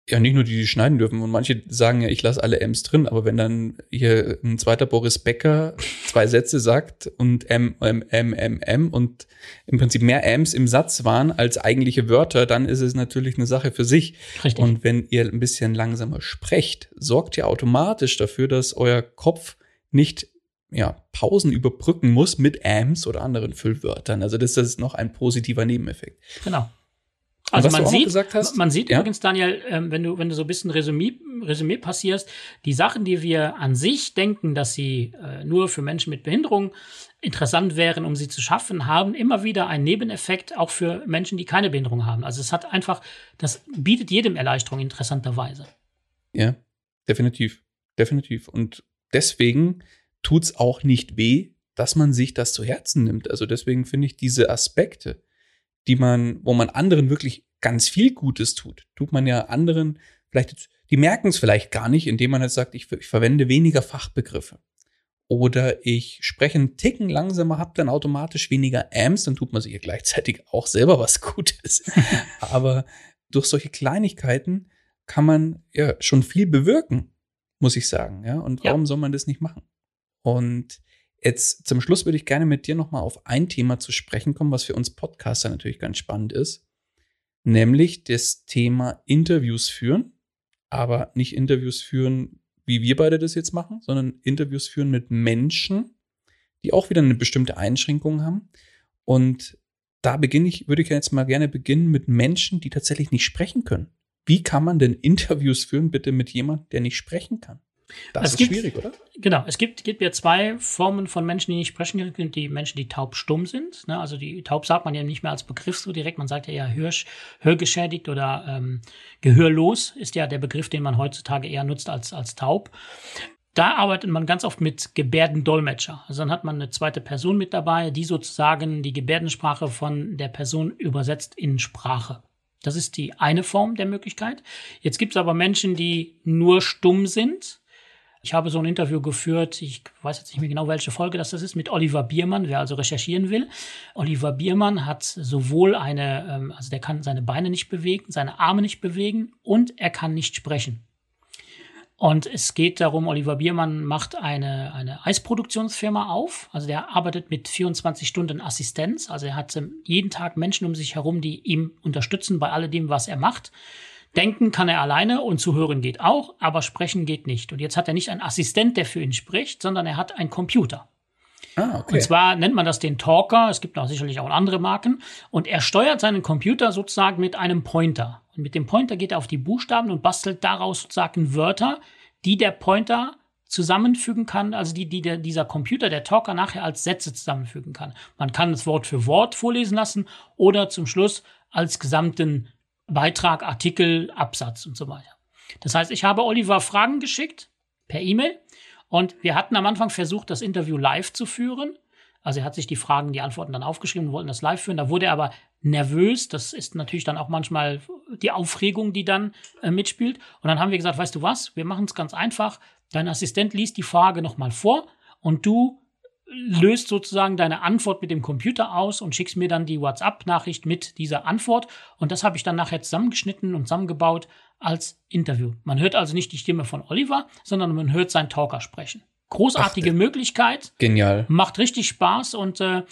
Ja, nicht nur die, die schneiden dürfen. Und manche sagen ja, ich lasse alle M's drin. Aber wenn dann hier ein zweiter Boris Becker zwei Sätze sagt und M, M, M, M, M und im Prinzip mehr M's im Satz waren als eigentliche Wörter, dann ist es natürlich eine Sache für sich. Richtig. Und wenn ihr ein bisschen langsamer sprecht, sorgt ihr automatisch dafür, dass euer Kopf nicht ja, Pausen überbrücken muss mit Ams oder anderen Füllwörtern. Also das ist noch ein positiver Nebeneffekt. Genau. Also man sieht, man sieht ja? übrigens, Daniel, ähm, wenn du, wenn du so ein bisschen Resümee, Resümee passierst, die Sachen, die wir an sich denken, dass sie äh, nur für Menschen mit Behinderung interessant wären, um sie zu schaffen, haben immer wieder einen Nebeneffekt auch für Menschen, die keine Behinderung haben. Also es hat einfach, das bietet jedem Erleichterung interessanterweise. Ja, definitiv. Definitiv. Und deswegen tut's auch nicht weh, dass man sich das zu Herzen nimmt. Also deswegen finde ich diese Aspekte, die man, wo man anderen wirklich ganz viel Gutes tut, tut man ja anderen vielleicht, die merken es vielleicht gar nicht, indem man jetzt sagt, ich, ich verwende weniger Fachbegriffe. Oder ich spreche einen Ticken langsamer, habe dann automatisch weniger Amps, dann tut man sich ja gleichzeitig auch selber was Gutes. Aber durch solche Kleinigkeiten kann man ja schon viel bewirken, muss ich sagen. Ja, und warum ja. soll man das nicht machen? Und jetzt zum Schluss würde ich gerne mit dir nochmal auf ein Thema zu sprechen kommen, was für uns Podcaster natürlich ganz spannend ist, nämlich das Thema Interviews führen, aber nicht Interviews führen, wie wir beide das jetzt machen, sondern Interviews führen mit Menschen, die auch wieder eine bestimmte Einschränkung haben. Und da beginne ich, würde ich jetzt mal gerne beginnen mit Menschen, die tatsächlich nicht sprechen können. Wie kann man denn Interviews führen, bitte mit jemandem, der nicht sprechen kann? Das es ist gibt, schwierig, oder? Genau, es gibt, gibt ja zwei Formen von Menschen, die nicht sprechen können. Die Menschen, die taubstumm sind. Ne? Also die taub sagt man ja nicht mehr als Begriff so direkt. Man sagt ja eher hör, hörgeschädigt oder ähm, gehörlos ist ja der Begriff, den man heutzutage eher nutzt als, als taub. Da arbeitet man ganz oft mit Gebärdendolmetscher. Also dann hat man eine zweite Person mit dabei, die sozusagen die Gebärdensprache von der Person übersetzt in Sprache. Das ist die eine Form der Möglichkeit. Jetzt gibt es aber Menschen, die nur stumm sind ich habe so ein Interview geführt, ich weiß jetzt nicht mehr genau, welche Folge das ist, mit Oliver Biermann, wer also recherchieren will. Oliver Biermann hat sowohl eine, ähm, also der kann seine Beine nicht bewegen, seine Arme nicht bewegen und er kann nicht sprechen. Und es geht darum, Oliver Biermann macht eine, eine Eisproduktionsfirma auf. Also der arbeitet mit 24 Stunden Assistenz. Also er hat ähm, jeden Tag Menschen um sich herum, die ihm unterstützen bei alledem, was er macht. Denken kann er alleine und zuhören geht auch, aber sprechen geht nicht. Und jetzt hat er nicht einen Assistent, der für ihn spricht, sondern er hat einen Computer. Ah, okay. Und zwar nennt man das den Talker. Es gibt auch sicherlich auch andere Marken. Und er steuert seinen Computer sozusagen mit einem Pointer. Und mit dem Pointer geht er auf die Buchstaben und bastelt daraus sozusagen Wörter, die der Pointer zusammenfügen kann, also die, die der, dieser Computer, der Talker nachher als Sätze zusammenfügen kann. Man kann es Wort für Wort vorlesen lassen oder zum Schluss als gesamten Beitrag, Artikel, Absatz und so weiter. Das heißt, ich habe Oliver Fragen geschickt per E-Mail und wir hatten am Anfang versucht, das Interview live zu führen. Also er hat sich die Fragen, die Antworten dann aufgeschrieben und wollten das live führen. Da wurde er aber nervös. Das ist natürlich dann auch manchmal die Aufregung, die dann äh, mitspielt. Und dann haben wir gesagt, weißt du was, wir machen es ganz einfach. Dein Assistent liest die Frage nochmal vor und du löst sozusagen deine Antwort mit dem Computer aus und schickst mir dann die WhatsApp-Nachricht mit dieser Antwort. Und das habe ich dann nachher zusammengeschnitten und zusammengebaut als Interview. Man hört also nicht die Stimme von Oliver, sondern man hört seinen Talker sprechen. Großartige Ach, Möglichkeit. Genial. Macht richtig Spaß und äh,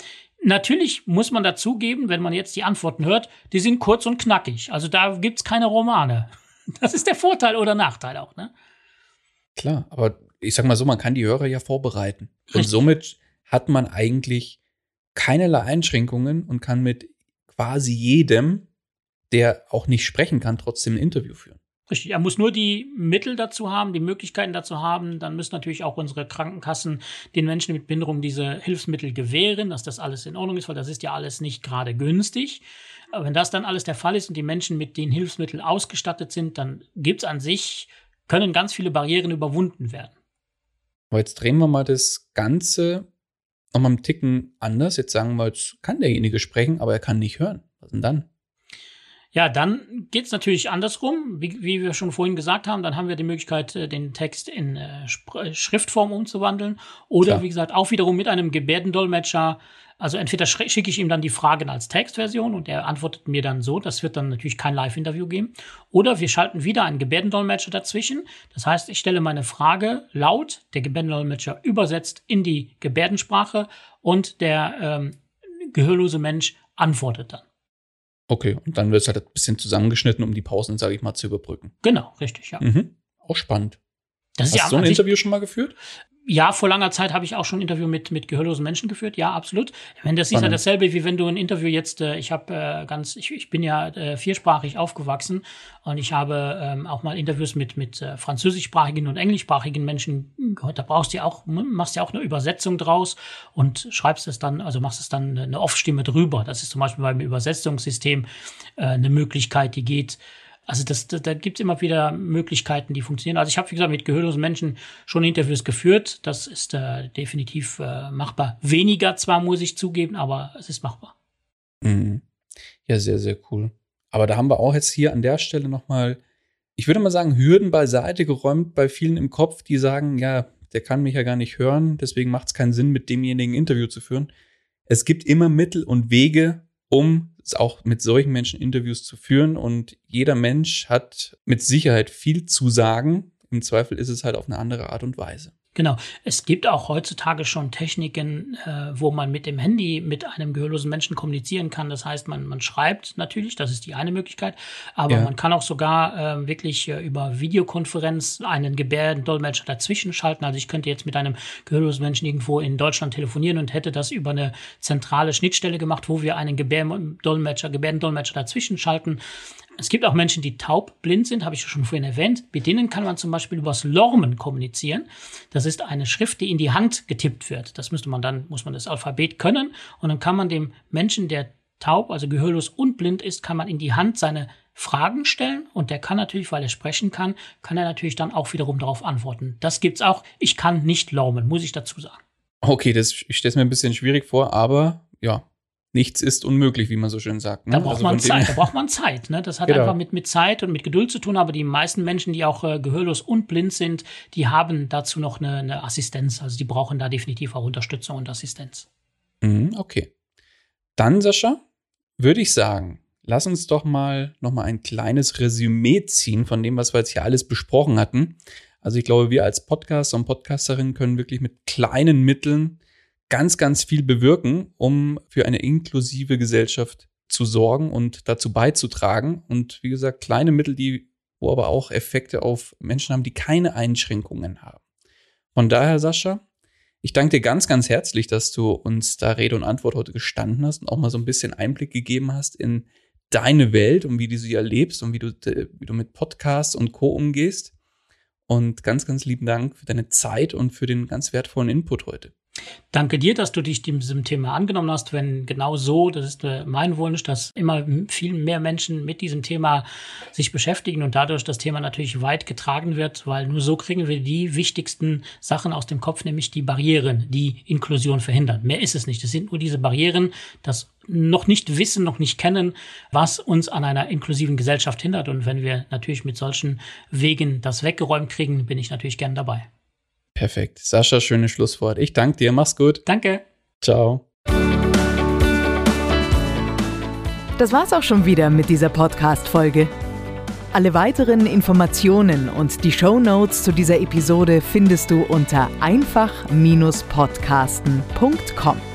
natürlich muss man dazugeben, wenn man jetzt die Antworten hört, die sind kurz und knackig. Also da gibt's keine Romane. Das ist der Vorteil oder Nachteil auch, ne? Klar, aber ich sag mal so, man kann die Hörer ja vorbereiten. Richtig. Und somit hat man eigentlich keinerlei Einschränkungen und kann mit quasi jedem, der auch nicht sprechen kann, trotzdem ein Interview führen. Richtig, er muss nur die Mittel dazu haben, die Möglichkeiten dazu haben. Dann müssen natürlich auch unsere Krankenkassen den Menschen mit Behinderung diese Hilfsmittel gewähren, dass das alles in Ordnung ist, weil das ist ja alles nicht gerade günstig. Aber wenn das dann alles der Fall ist und die Menschen mit den Hilfsmitteln ausgestattet sind, dann gibt es an sich, können ganz viele Barrieren überwunden werden. Aber jetzt drehen wir mal das Ganze nochmal einen Ticken anders. Jetzt sagen wir, jetzt kann derjenige sprechen, aber er kann nicht hören. Was denn dann? Ja, dann geht's natürlich andersrum, wie, wie, wir schon vorhin gesagt haben. Dann haben wir die Möglichkeit, äh, den Text in äh, Schriftform umzuwandeln. Oder Klar. wie gesagt, auch wiederum mit einem Gebärdendolmetscher. Also entweder schicke ich ihm dann die Fragen als Textversion und er antwortet mir dann so. Das wird dann natürlich kein Live-Interview geben. Oder wir schalten wieder einen Gebärdendolmetscher dazwischen. Das heißt, ich stelle meine Frage laut, der Gebärdendolmetscher übersetzt in die Gebärdensprache und der ähm, gehörlose Mensch antwortet dann. Okay, und dann wird es halt ein bisschen zusammengeschnitten, um die Pausen, sage ich mal, zu überbrücken. Genau, richtig, ja. Mhm. Auch spannend. Das Hast ja, du so ein Interview schon mal geführt? Ja, vor langer Zeit habe ich auch schon ein Interview mit, mit gehörlosen Menschen geführt. Ja, absolut. Wenn das ist ja dasselbe, wie wenn du ein Interview jetzt, äh, ich habe äh, ganz, ich, ich bin ja äh, viersprachig aufgewachsen und ich habe ähm, auch mal Interviews mit, mit äh, französischsprachigen und englischsprachigen Menschen gehört. Da brauchst du ja auch, machst ja auch eine Übersetzung draus und schreibst es dann, also machst es dann eine Off-Stimme drüber. Das ist zum Beispiel beim Übersetzungssystem äh, eine Möglichkeit, die geht also das, da, da gibt es immer wieder Möglichkeiten, die funktionieren. Also ich habe, wie gesagt, mit gehörlosen Menschen schon Interviews geführt. Das ist äh, definitiv äh, machbar. Weniger zwar, muss ich zugeben, aber es ist machbar. Mhm. Ja, sehr, sehr cool. Aber da haben wir auch jetzt hier an der Stelle nochmal, ich würde mal sagen, Hürden beiseite geräumt bei vielen im Kopf, die sagen, ja, der kann mich ja gar nicht hören, deswegen macht es keinen Sinn, mit demjenigen ein Interview zu führen. Es gibt immer Mittel und Wege, um auch mit solchen Menschen Interviews zu führen. Und jeder Mensch hat mit Sicherheit viel zu sagen. Im Zweifel ist es halt auf eine andere Art und Weise. Genau. Es gibt auch heutzutage schon Techniken, äh, wo man mit dem Handy mit einem gehörlosen Menschen kommunizieren kann. Das heißt, man, man schreibt natürlich, das ist die eine Möglichkeit, aber ja. man kann auch sogar äh, wirklich äh, über Videokonferenz einen Gebärdendolmetscher dazwischen schalten. Also ich könnte jetzt mit einem gehörlosen Menschen irgendwo in Deutschland telefonieren und hätte das über eine zentrale Schnittstelle gemacht, wo wir einen Gebärdendolmetscher, Gebärdendolmetscher dazwischen schalten. Es gibt auch Menschen, die taubblind sind, habe ich schon vorhin erwähnt. Mit denen kann man zum Beispiel übers Lormen kommunizieren. Das ist eine Schrift, die in die Hand getippt wird. Das müsste man dann, muss man das Alphabet können. Und dann kann man dem Menschen, der taub, also gehörlos und blind ist, kann man in die Hand seine Fragen stellen. Und der kann natürlich, weil er sprechen kann, kann er natürlich dann auch wiederum darauf antworten. Das gibt's auch. Ich kann nicht lormen, muss ich dazu sagen. Okay, das, ich stelle es mir ein bisschen schwierig vor, aber ja, nichts ist unmöglich, wie man so schön sagt. Ne? Da braucht also man Zeit, da braucht man Zeit. Ne? Das hat genau. einfach mit, mit Zeit und mit Geduld zu tun, aber die meisten Menschen, die auch äh, gehörlos und blind sind, die haben dazu noch eine, eine, Assistenz. Also die brauchen da definitiv auch Unterstützung und Assistenz. Mhm, okay. Dann, Sascha, würde ich sagen, lass uns doch mal noch mal ein kleines Resümee ziehen von dem, was wir jetzt hier alles besprochen hatten. Also ich glaube, wir als Podcaster und Podcasterinnen können wirklich mit kleinen Mitteln ganz, ganz viel bewirken, um für eine inklusive Gesellschaft zu sorgen und dazu beizutragen. Und wie gesagt, kleine Mittel, die, wo aber auch Effekte auf Menschen haben, die keine Einschränkungen haben. Von daher, Sascha, ich danke dir ganz, ganz herzlich, dass du uns da Rede und Antwort heute gestanden hast und auch mal so ein bisschen Einblick gegeben hast in deine Welt und wie du sie erlebst und wie du, wie du mit Podcasts und Co. umgehst. Und ganz, ganz lieben Dank für deine Zeit und für den ganz wertvollen Input heute. Danke dir, dass du dich diesem Thema angenommen hast. Wenn genau so, das ist äh, mein Wunsch, dass immer viel mehr Menschen mit diesem Thema sich beschäftigen und dadurch das Thema natürlich weit getragen wird, weil nur so kriegen wir die wichtigsten Sachen aus dem Kopf, nämlich die Barrieren, die Inklusion verhindern. Mehr ist es nicht. Es sind nur diese Barrieren, das noch nicht wissen, noch nicht kennen, was uns an einer inklusiven Gesellschaft hindert. Und wenn wir natürlich mit solchen Wegen das weggeräumt kriegen, bin ich natürlich gern dabei. Perfekt. Sascha, schönes Schlusswort. Ich danke dir. Mach's gut. Danke. Ciao. Das war's auch schon wieder mit dieser Podcast-Folge. Alle weiteren Informationen und die Show Notes zu dieser Episode findest du unter einfach-podcasten.com.